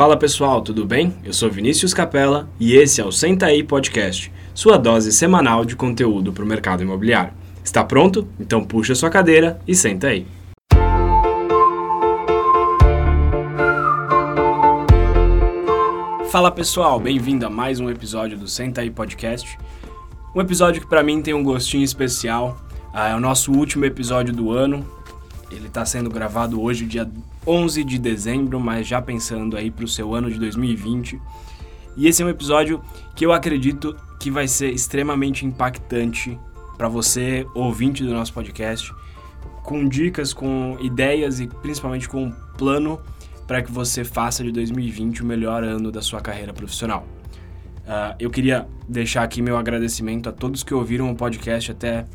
Fala pessoal, tudo bem? Eu sou Vinícius Capella e esse é o Senta aí Podcast, sua dose semanal de conteúdo para o mercado imobiliário. Está pronto? Então puxa sua cadeira e senta aí. Fala pessoal, bem-vindo a mais um episódio do Senta aí Podcast. Um episódio que para mim tem um gostinho especial. Ah, é o nosso último episódio do ano. Ele está sendo gravado hoje, dia 11 de dezembro, mas já pensando aí para o seu ano de 2020. E esse é um episódio que eu acredito que vai ser extremamente impactante para você, ouvinte do nosso podcast, com dicas, com ideias e principalmente com um plano para que você faça de 2020 o melhor ano da sua carreira profissional. Uh, eu queria deixar aqui meu agradecimento a todos que ouviram o podcast até,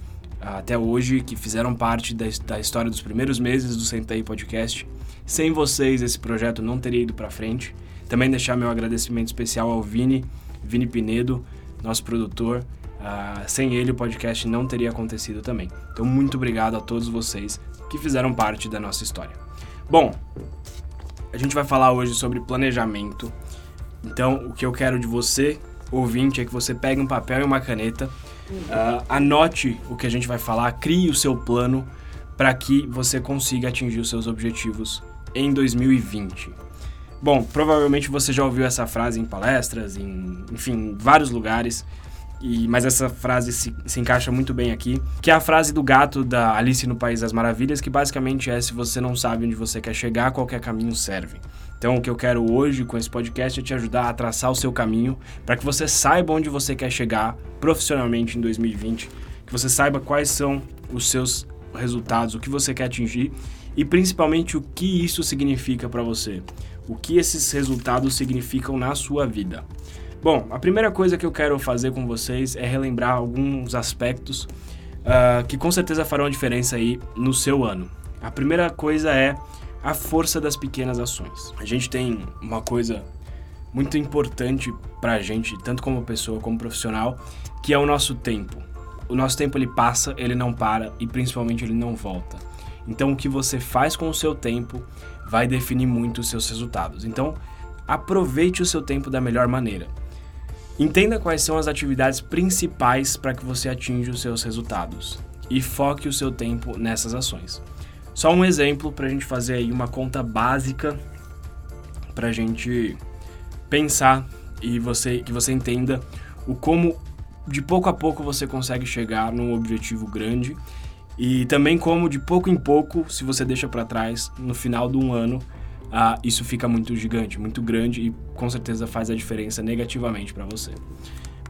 até hoje, que fizeram parte da, da história dos primeiros meses do Sentei Podcast. Sem vocês, esse projeto não teria ido para frente. Também deixar meu agradecimento especial ao Vini, Vini Pinedo, nosso produtor. Uh, sem ele, o podcast não teria acontecido também. Então, muito obrigado a todos vocês que fizeram parte da nossa história. Bom, a gente vai falar hoje sobre planejamento. Então, o que eu quero de você, ouvinte, é que você pegue um papel e uma caneta, uh, anote o que a gente vai falar, crie o seu plano para que você consiga atingir os seus objetivos em 2020. Bom, provavelmente você já ouviu essa frase em palestras, em, enfim, em vários lugares. E, mas essa frase se, se, encaixa muito bem aqui, que é a frase do gato da Alice no País das Maravilhas, que basicamente é: se você não sabe onde você quer chegar, qualquer caminho serve. Então, o que eu quero hoje com esse podcast é te ajudar a traçar o seu caminho para que você saiba onde você quer chegar profissionalmente em 2020, que você saiba quais são os seus resultados, o que você quer atingir e principalmente o que isso significa para você, o que esses resultados significam na sua vida. Bom, a primeira coisa que eu quero fazer com vocês é relembrar alguns aspectos uh, que com certeza farão a diferença aí no seu ano. A primeira coisa é a força das pequenas ações. A gente tem uma coisa muito importante para a gente, tanto como pessoa como profissional, que é o nosso tempo. O nosso tempo ele passa, ele não para e principalmente ele não volta. Então o que você faz com o seu tempo vai definir muito os seus resultados. Então aproveite o seu tempo da melhor maneira. Entenda quais são as atividades principais para que você atinja os seus resultados e foque o seu tempo nessas ações. Só um exemplo para a gente fazer aí uma conta básica para a gente pensar e você que você entenda o como de pouco a pouco você consegue chegar num objetivo grande e também como de pouco em pouco, se você deixa para trás, no final de um ano ah, isso fica muito gigante, muito grande e com certeza faz a diferença negativamente para você.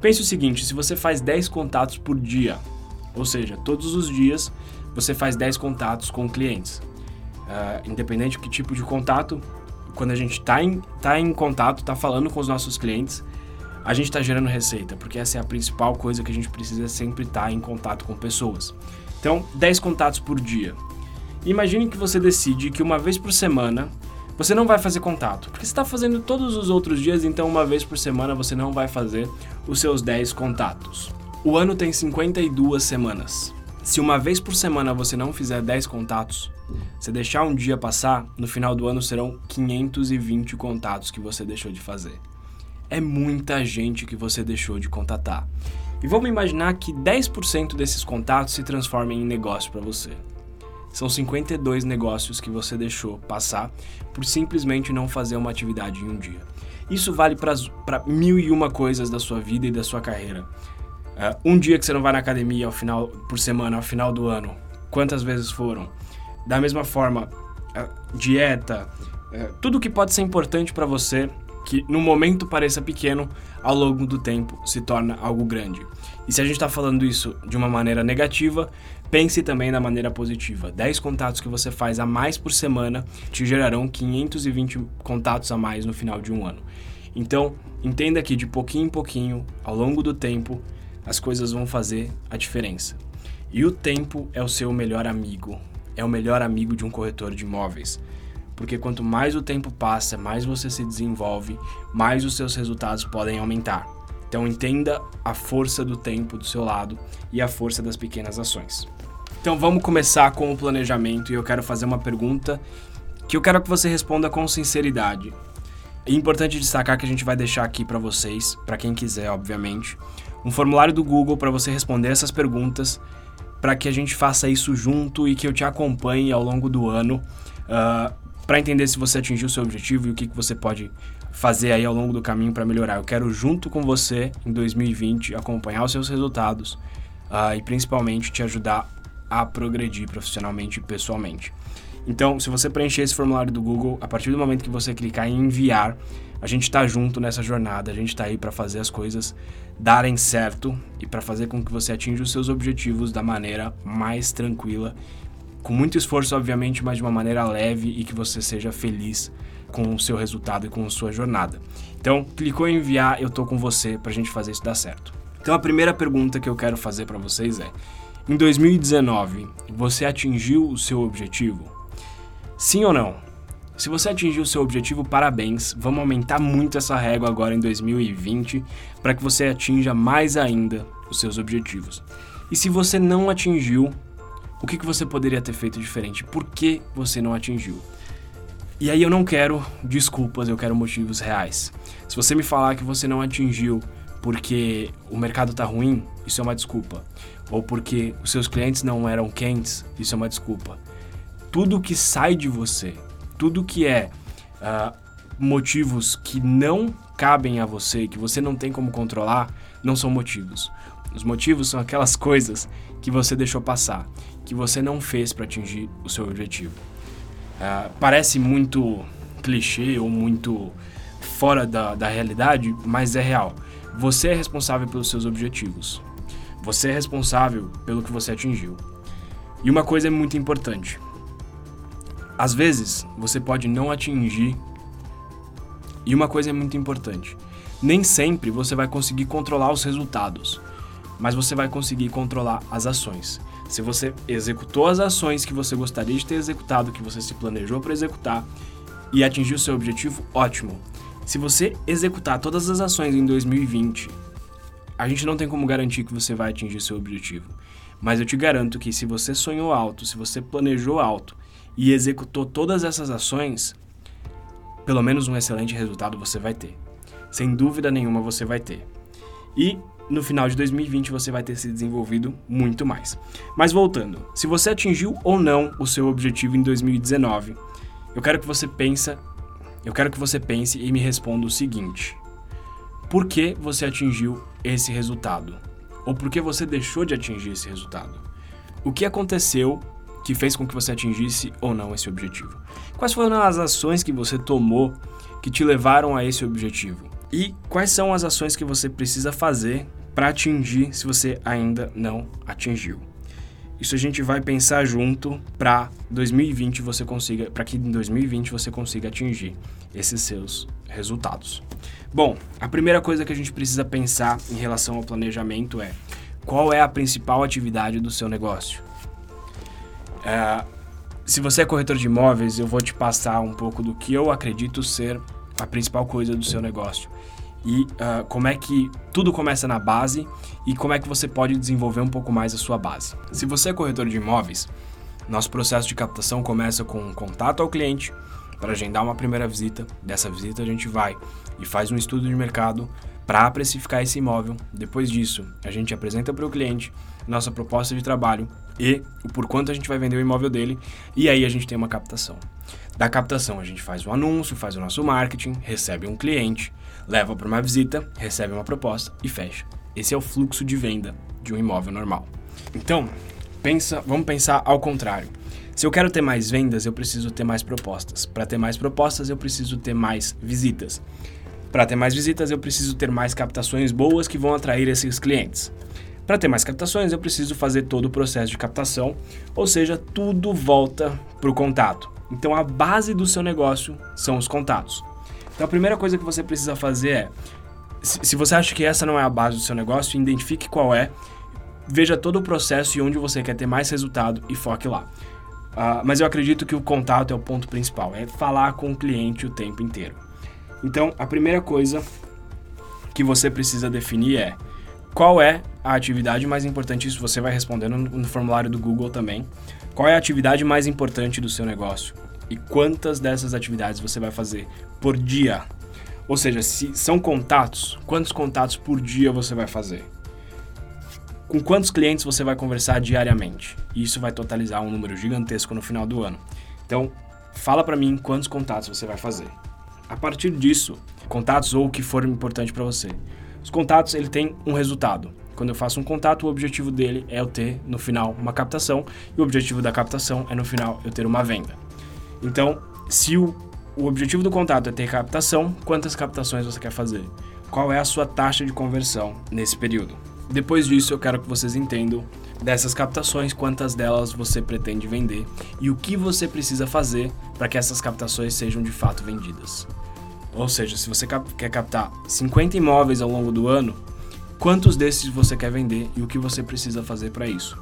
Pense o seguinte: se você faz 10 contatos por dia, ou seja, todos os dias você faz 10 contatos com clientes, ah, independente do que tipo de contato, quando a gente está em, tá em contato, está falando com os nossos clientes, a gente está gerando receita, porque essa é a principal coisa que a gente precisa sempre estar tá em contato com pessoas. Então, 10 contatos por dia. Imagine que você decide que uma vez por semana você não vai fazer contato, porque você está fazendo todos os outros dias, então uma vez por semana você não vai fazer os seus 10 contatos. O ano tem 52 semanas. Se uma vez por semana você não fizer 10 contatos, você deixar um dia passar, no final do ano serão 520 contatos que você deixou de fazer. É muita gente que você deixou de contatar. E vamos imaginar que 10% desses contatos se transformem em negócio para você. São 52 negócios que você deixou passar por simplesmente não fazer uma atividade em um dia. Isso vale para mil e uma coisas da sua vida e da sua carreira. Uh, um dia que você não vai na academia ao final, por semana, ao final do ano, quantas vezes foram? Da mesma forma, uh, dieta, uh, tudo que pode ser importante para você, que no momento pareça pequeno, ao longo do tempo se torna algo grande. E se a gente está falando isso de uma maneira negativa, pense também da maneira positiva. 10 contatos que você faz a mais por semana te gerarão 520 contatos a mais no final de um ano. Então, entenda que de pouquinho em pouquinho, ao longo do tempo, as coisas vão fazer a diferença. E o tempo é o seu melhor amigo, é o melhor amigo de um corretor de imóveis. Porque quanto mais o tempo passa, mais você se desenvolve, mais os seus resultados podem aumentar. Então entenda a força do tempo do seu lado e a força das pequenas ações. Então vamos começar com o planejamento e eu quero fazer uma pergunta que eu quero que você responda com sinceridade. É importante destacar que a gente vai deixar aqui para vocês, para quem quiser, obviamente, um formulário do Google para você responder essas perguntas, para que a gente faça isso junto e que eu te acompanhe ao longo do ano, uh, ah, para entender se você atingiu o seu objetivo e o que, que você pode fazer aí ao longo do caminho para melhorar. Eu quero junto com você em 2020 acompanhar os seus resultados uh, e principalmente te ajudar a progredir profissionalmente e pessoalmente. Então, se você preencher esse formulário do Google, a partir do momento que você clicar em enviar, a gente está junto nessa jornada, a gente está aí para fazer as coisas darem certo e para fazer com que você atinja os seus objetivos da maneira mais tranquila, com muito esforço, obviamente, mas de uma maneira leve e que você seja feliz com o seu resultado e com a sua jornada. Então, clicou em enviar, eu tô com você para a gente fazer isso dar certo. Então, a primeira pergunta que eu quero fazer para vocês é: em 2019, você atingiu o seu objetivo? Sim ou não? Se você atingiu seu objetivo, parabéns. Vamos aumentar muito essa régua agora em 2020 para que você atinja mais ainda os seus objetivos. E se você não atingiu, o que, que você poderia ter feito diferente? Por que você não atingiu? E aí eu não quero desculpas, eu quero motivos reais. Se você me falar que você não atingiu porque o mercado está ruim, isso é uma desculpa. Ou porque os seus clientes não eram quentes, isso é uma desculpa tudo que sai de você, tudo que é uh, motivos que não cabem a você, que você não tem como controlar, não são motivos. Os motivos são aquelas coisas que você deixou passar, que você não fez para atingir o seu objetivo. Uh, parece muito clichê ou muito fora da, da realidade, mas é real. Você é responsável pelos seus objetivos. Você é responsável pelo que você atingiu. E uma coisa é muito importante: às vezes, você pode não atingir. E uma coisa é muito importante: nem sempre você vai conseguir controlar os resultados, mas você vai conseguir controlar as ações. Se você executou as ações que você gostaria de ter executado, que você se planejou para executar e atingiu seu objetivo, ótimo. Se você executar todas as ações em 2020, a gente não tem como garantir que você vai atingir seu objetivo. Mas eu te garanto que se você sonhou alto, se você planejou alto e executou todas essas ações, pelo menos um excelente resultado você vai ter. Sem dúvida nenhuma você vai ter. E no final de 2020 você vai ter se desenvolvido muito mais. Mas voltando, se você atingiu ou não o seu objetivo em 2019, eu quero que você pense, eu quero que você pense e me responda o seguinte: Por que você atingiu esse resultado? Ou por que você deixou de atingir esse resultado? O que aconteceu que fez com que você atingisse ou não esse objetivo? Quais foram as ações que você tomou que te levaram a esse objetivo? E quais são as ações que você precisa fazer para atingir se você ainda não atingiu? Isso a gente vai pensar junto para 2020 você consiga, para que em 2020 você consiga atingir esses seus resultados. Bom, a primeira coisa que a gente precisa pensar em relação ao planejamento é qual é a principal atividade do seu negócio? É, se você é corretor de imóveis, eu vou te passar um pouco do que eu acredito ser a principal coisa do seu negócio. E uh, como é que tudo começa na base e como é que você pode desenvolver um pouco mais a sua base. Se você é corretor de imóveis, nosso processo de captação começa com um contato ao cliente para agendar uma primeira visita. Dessa visita a gente vai e faz um estudo de mercado para precificar esse imóvel. Depois disso, a gente apresenta para o cliente nossa proposta de trabalho e o por quanto a gente vai vender o imóvel dele, e aí a gente tem uma captação. Da captação, a gente faz o anúncio, faz o nosso marketing, recebe um cliente, leva para uma visita, recebe uma proposta e fecha. Esse é o fluxo de venda de um imóvel normal. Então, pensa, vamos pensar ao contrário. Se eu quero ter mais vendas, eu preciso ter mais propostas. Para ter mais propostas, eu preciso ter mais visitas. Para ter mais visitas, eu preciso ter mais captações boas que vão atrair esses clientes. Para ter mais captações, eu preciso fazer todo o processo de captação, ou seja, tudo volta para o contato. Então, a base do seu negócio são os contatos. Então, a primeira coisa que você precisa fazer é, se você acha que essa não é a base do seu negócio, identifique qual é, veja todo o processo e onde você quer ter mais resultado e foque lá. Uh, mas eu acredito que o contato é o ponto principal, é falar com o cliente o tempo inteiro. Então, a primeira coisa que você precisa definir é qual é a atividade mais importante, isso você vai respondendo no, formulário do Google também. Qual é a atividade mais importante do seu negócio? E quantas dessas atividades você vai fazer por dia? Ou seja, se são contatos, quantos contatos por dia você vai fazer? Com quantos clientes você vai conversar diariamente? E isso vai totalizar um número gigantesco no final do ano. Então, fala para mim quantos contatos você vai fazer. A partir disso, contatos ou o que for importante para você. Os contatos, ele tem um resultado. Quando eu faço um contato, o objetivo dele é eu ter no final uma captação e o objetivo da captação é no final eu ter uma venda. Então, se o, o objetivo do contato é ter captação, quantas captações você quer fazer? Qual é a sua taxa de conversão nesse período? Depois disso, eu quero que vocês entendam dessas captações, quantas delas você pretende vender e o que você precisa fazer para que essas captações sejam de fato vendidas. Ou seja, se você quer captar 50 imóveis ao longo do ano, quantos desses você quer vender e o que você precisa fazer para isso?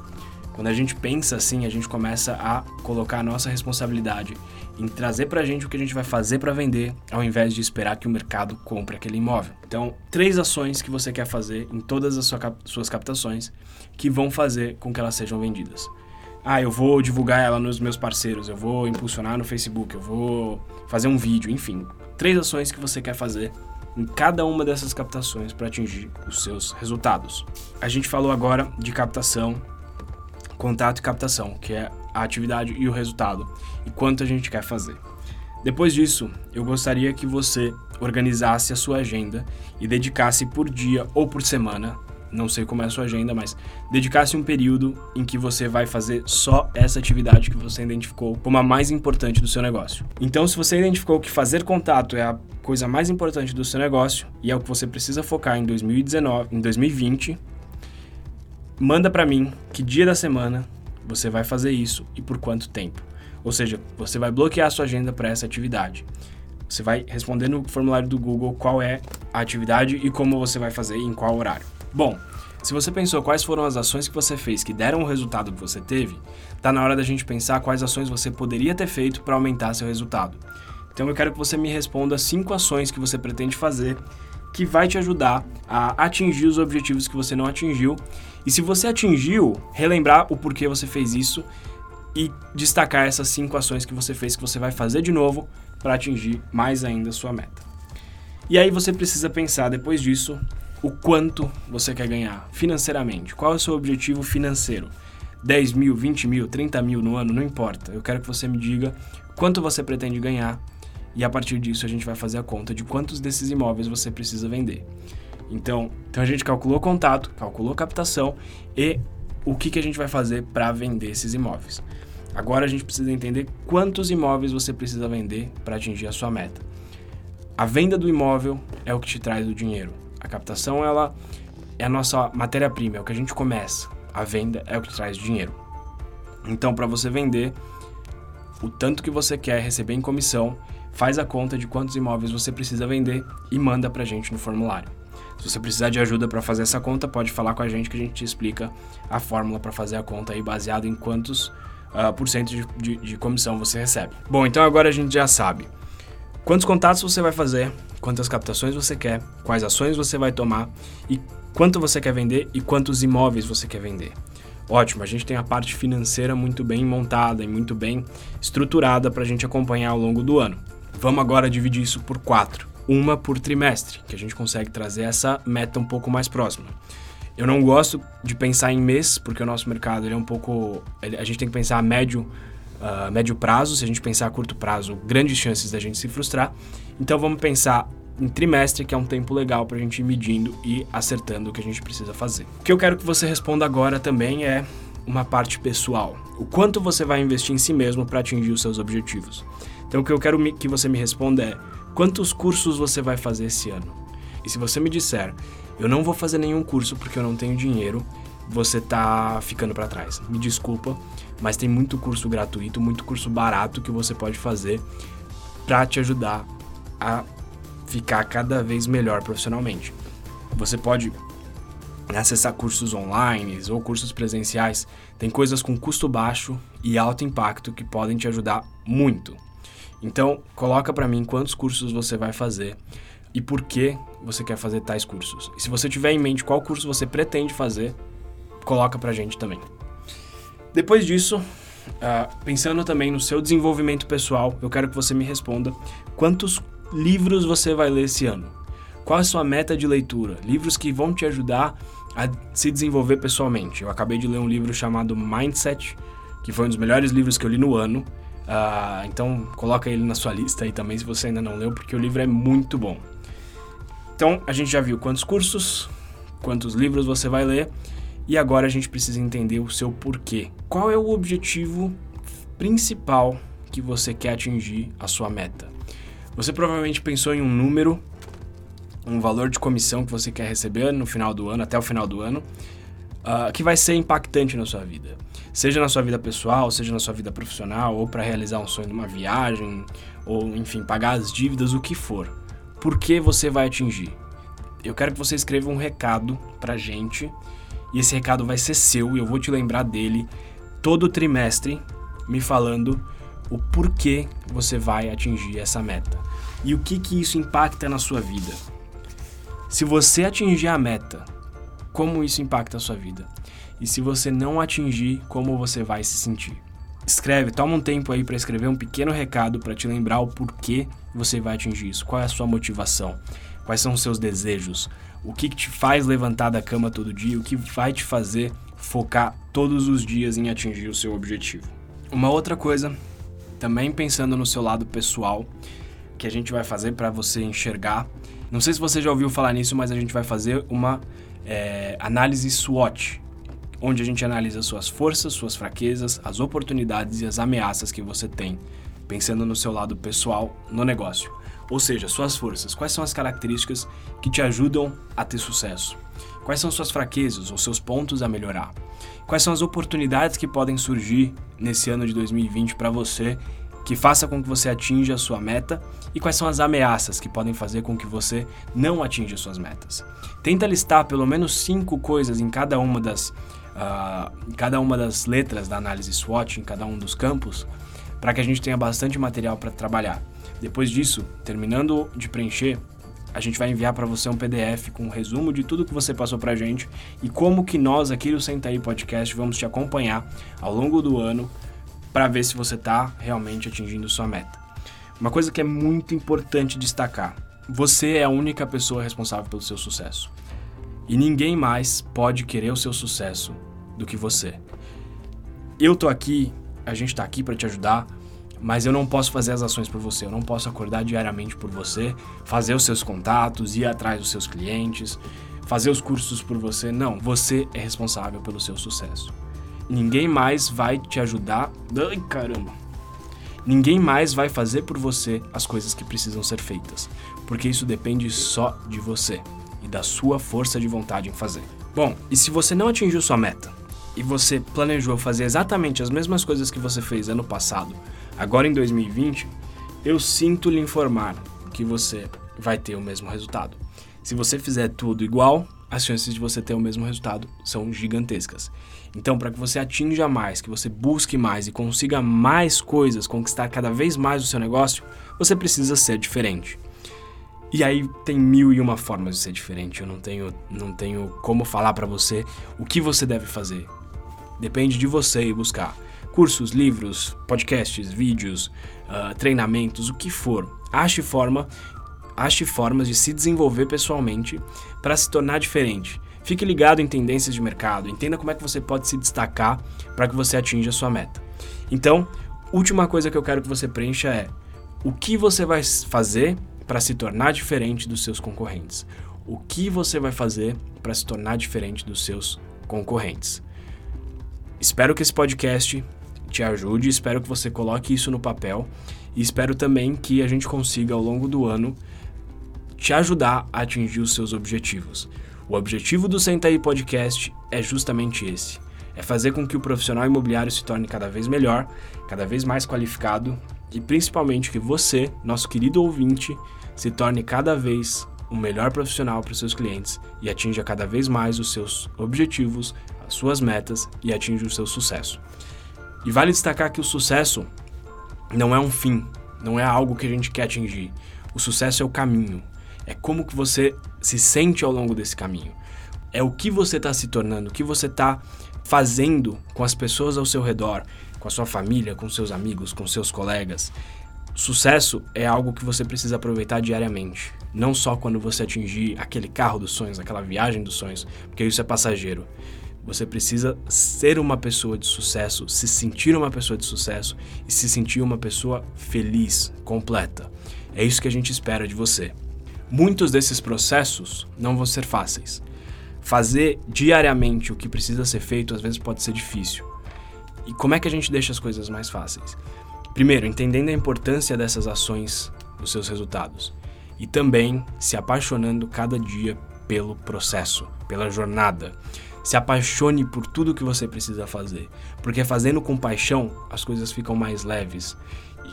Quando a gente pensa assim, a gente começa a colocar a nossa responsabilidade em trazer para a gente o que a gente vai fazer para vender, ao invés de esperar que o mercado compre aquele imóvel. Então, três ações que você quer fazer em todas as suas captações que vão fazer com que elas sejam vendidas. Ah, eu vou divulgar ela nos meus parceiros, eu vou impulsionar no Facebook, eu vou fazer um vídeo, enfim. Três ações que você quer fazer em cada uma dessas captações para atingir os seus resultados. A gente falou agora de captação, contato e captação, que é a atividade e o resultado, e quanto a gente quer fazer. Depois disso, eu gostaria que você organizasse a sua agenda e dedicasse por dia ou por semana, não sei como é a sua agenda, mas dedicasse um período em que você vai fazer só essa atividade que você identificou como a mais importante do seu negócio. Então, se você identificou que fazer contato é a coisa mais importante do seu negócio e é o que você precisa focar em 2019, em 2020, manda para mim que dia da semana você vai fazer isso e por quanto tempo. Ou seja, você vai bloquear a sua agenda para essa atividade. Você vai responder no formulário do Google qual é a atividade e como você vai fazer e em qual horário. Bom, se você pensou quais foram as ações que você fez que deram o resultado que você teve, tá na hora da gente pensar quais ações você poderia ter feito para aumentar seu resultado. Então eu quero que você me responda cinco ações que você pretende fazer que vai te ajudar a atingir os objetivos que você não atingiu. E se você atingiu, relembrar o porquê você fez isso e destacar essas cinco ações que você fez que você vai fazer de novo para atingir mais ainda a sua meta. E aí você precisa pensar depois disso o quanto você quer ganhar financeiramente. Qual é o seu objetivo financeiro? 10 mil, 20 mil, 30 mil no ano, não importa. Eu quero que você me diga quanto você pretende ganhar e a partir disso a gente vai fazer a conta de quantos desses imóveis você precisa vender. Então, então a gente calculou contato, calculou captação e o que, que a gente vai fazer para vender esses imóveis. Agora a gente precisa entender quantos imóveis você precisa vender para atingir a sua meta. A venda do imóvel é o que te traz o dinheiro. A captação ela é a nossa matéria-prima, é o que a gente começa. A venda é o que traz dinheiro. Então, para você vender o tanto que você quer receber em comissão, faz a conta de quantos imóveis você precisa vender e manda para a gente no formulário. Se você precisar de ajuda para fazer essa conta, pode falar com a gente que a gente te explica a fórmula para fazer a conta aí baseado em quantos uh, por cento de, de, de comissão você recebe. Bom, então agora a gente já sabe quantos contatos você vai fazer, quantas captações você quer, quais ações você vai tomar e quanto você quer vender e quantos imóveis você quer vender. Ótimo, a gente tem a parte financeira muito bem montada e muito bem estruturada para a gente acompanhar ao longo do ano. Vamos agora dividir isso por quatro, uma por trimestre, que a gente consegue trazer essa meta um pouco mais próxima. Eu não gosto de pensar em mês, porque o nosso mercado ele é um pouco. A gente tem que pensar a médio, uh, médio prazo. Se a gente pensar a curto prazo, grandes chances da gente se frustrar. Então vamos pensar em trimestre, que é um tempo legal para a gente ir medindo e acertando o que a gente precisa fazer. O que eu quero que você responda agora também é uma parte pessoal. O quanto você vai investir em si mesmo para atingir os seus objetivos. Então o que eu quero que você me responda é: quantos cursos você vai fazer esse ano? E se você me disser, eu não vou fazer nenhum curso porque eu não tenho dinheiro, você tá ficando para trás. Me desculpa, mas tem muito curso gratuito, muito curso barato que você pode fazer para te ajudar a ficar cada vez melhor profissionalmente. Você pode acessar cursos online ou cursos presenciais. Tem coisas com custo baixo e alto impacto que podem te ajudar muito. Então, coloca para mim quantos cursos você vai fazer e por que você quer fazer tais cursos. E se você tiver em mente qual curso você pretende fazer, coloca pra gente também. Depois disso, uh, pensando também no seu desenvolvimento pessoal, eu quero que você me responda quantos livros você vai ler esse ano? Qual é a sua meta de leitura? Livros que vão te ajudar a se desenvolver pessoalmente. Eu acabei de ler um livro chamado Mindset, que foi um dos melhores livros que eu li no ano. Uh, então coloca ele na sua lista aí também se você ainda não leu, porque o livro é muito bom. Então a gente já viu quantos cursos, quantos livros você vai ler e agora a gente precisa entender o seu porquê. Qual é o objetivo principal que você quer atingir a sua meta? Você provavelmente pensou em um número, um valor de comissão que você quer receber no final do ano, até o final do ano, uh, que vai ser impactante na sua vida. Seja na sua vida pessoal, seja na sua vida profissional, ou para realizar um sonho de uma viagem, ou enfim, pagar as dívidas, o que for. Por que você vai atingir? Eu quero que você escreva um recado pra gente e esse recado vai ser seu e eu vou te lembrar dele todo trimestre, me falando o porquê você vai atingir essa meta e o que que isso impacta na sua vida. Se você atingir a meta, como isso impacta a sua vida? E se você não atingir, como você vai se sentir? Escreve, toma um tempo aí para escrever um pequeno recado para te lembrar o porquê você vai atingir isso. Qual é a sua motivação? Quais são os seus desejos? O que, que te faz levantar da cama todo dia, o que vai te fazer focar todos os dias em atingir o seu objetivo. Uma outra coisa, também pensando no seu lado pessoal, que a gente vai fazer para você enxergar. Não sei se você já ouviu falar nisso, mas a gente vai fazer uma é, análise SWOT, onde a gente analisa suas forças, suas fraquezas, as oportunidades e as ameaças que você tem, pensando no seu lado pessoal no negócio. Ou seja, suas forças. Quais são as características que te ajudam a ter sucesso? Quais são suas fraquezas ou seus pontos a melhorar? Quais são as oportunidades que podem surgir nesse ano de 2020 para você que faça com que você atinja a sua meta e quais são as ameaças que podem fazer com que você não atinja suas metas. Tenta listar pelo menos cinco coisas em cada uma das, uh, em cada uma das letras da análise SWOT, em cada um dos campos, para que a gente tenha bastante material para trabalhar. Depois disso, terminando de preencher, a gente vai enviar para você um PDF com um resumo de tudo que você passou para a gente e como que nós aqui do Senta aí Podcast vamos te acompanhar ao longo do ano para ver se você está realmente atingindo sua meta. Uma coisa que é muito importante destacar: você é a única pessoa responsável pelo seu sucesso. E ninguém mais pode querer o seu sucesso do que você. Eu tô aqui, a gente está aqui para te ajudar mas eu não posso fazer as ações por você, eu não posso acordar diariamente por você, fazer os seus contatos, ir atrás dos seus clientes, fazer os cursos por você. Não, você é responsável pelo seu sucesso. Ninguém mais vai te ajudar. Ai, caramba! Ninguém mais vai fazer por você as coisas que precisam ser feitas, porque isso depende só de você e da sua força de vontade em fazer. Bom, e se você não atingiu sua meta e você planejou fazer exatamente as mesmas coisas que você fez ano passado, Agora em 2020, eu sinto lhe informar que você vai ter o mesmo resultado. Se você fizer tudo igual, as chances de você ter o mesmo resultado são gigantescas. Então, para que você atinja mais, que você busque mais e consiga mais coisas, conquistar cada vez mais o seu negócio, você precisa ser diferente. E aí tem mil e uma formas de ser diferente. Eu não tenho, não tenho como falar para você o que você deve fazer. Depende de você e buscar cursos, livros, podcasts, vídeos, uh, treinamentos, o que for. Ache forma, ache formas de se desenvolver pessoalmente para se tornar diferente. Fique ligado em tendências de mercado, entenda como é que você pode se destacar para que você atinja a sua meta. Então, última coisa que eu quero que você preencha é o que você vai fazer para se tornar diferente dos seus concorrentes. O que você vai fazer para se tornar diferente dos seus concorrentes. Espero que esse podcast te ajude. Espero que você coloque isso no papel e espero também que a gente consiga ao longo do ano te ajudar a atingir os seus objetivos. O objetivo do Senta aí Podcast é justamente esse: é fazer com que o profissional imobiliário se torne cada vez melhor, cada vez mais qualificado e principalmente que você, nosso querido ouvinte, se torne cada vez um melhor profissional para os seus clientes e atinja cada vez mais os seus objetivos, as suas metas e atinja o seu sucesso. E vale destacar que o sucesso não é um fim, não é algo que a gente quer atingir. O sucesso é o caminho. É como que você se sente ao longo desse caminho. É o que você está se tornando, o que você está fazendo com as pessoas ao seu redor, com a sua família, com seus amigos, com seus colegas. Sucesso é algo que você precisa aproveitar diariamente, não só quando você atingir aquele carro dos sonhos, aquela viagem dos sonhos, porque isso é passageiro. Você precisa ser uma pessoa de sucesso, se sentir uma pessoa de sucesso e se sentir uma pessoa feliz, completa. É isso que a gente espera de você. Muitos desses processos não vão ser fáceis. Fazer diariamente o que precisa ser feito às vezes pode ser difícil. E como é que a gente deixa as coisas mais fáceis? Primeiro, entendendo a importância dessas ações dos seus resultados e também se apaixonando cada dia pelo processo, pela jornada. Se apaixone por tudo que você precisa fazer, porque fazendo com paixão as coisas ficam mais leves.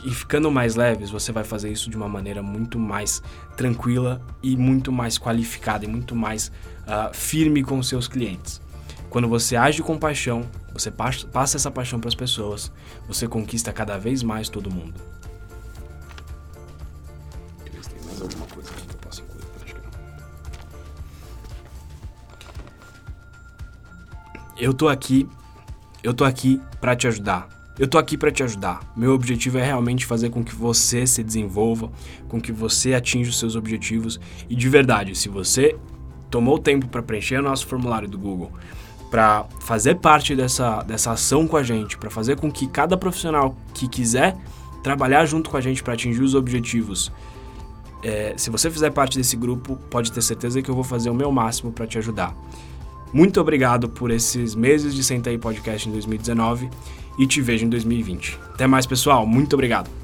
E ficando mais leves, você vai fazer isso de uma maneira muito mais tranquila e muito mais qualificada e muito mais uh, firme com seus clientes. Quando você age com paixão, você passa essa paixão para as pessoas, você conquista cada vez mais todo mundo. Eu tô aqui, eu tô aqui para te ajudar. Eu tô aqui para te ajudar. Meu objetivo é realmente fazer com que você se desenvolva, com que você atinja os seus objetivos e de verdade, se você tomou tempo para preencher o nosso formulário do Google, para fazer parte dessa, dessa ação com a gente, para fazer com que cada profissional que quiser trabalhar junto com a gente para atingir os objetivos, é, se você fizer parte desse grupo, pode ter certeza que eu vou fazer o meu máximo para te ajudar. Muito obrigado por esses meses de Senta aí Podcast em 2019 e te vejo em 2020. Até mais, pessoal. Muito obrigado.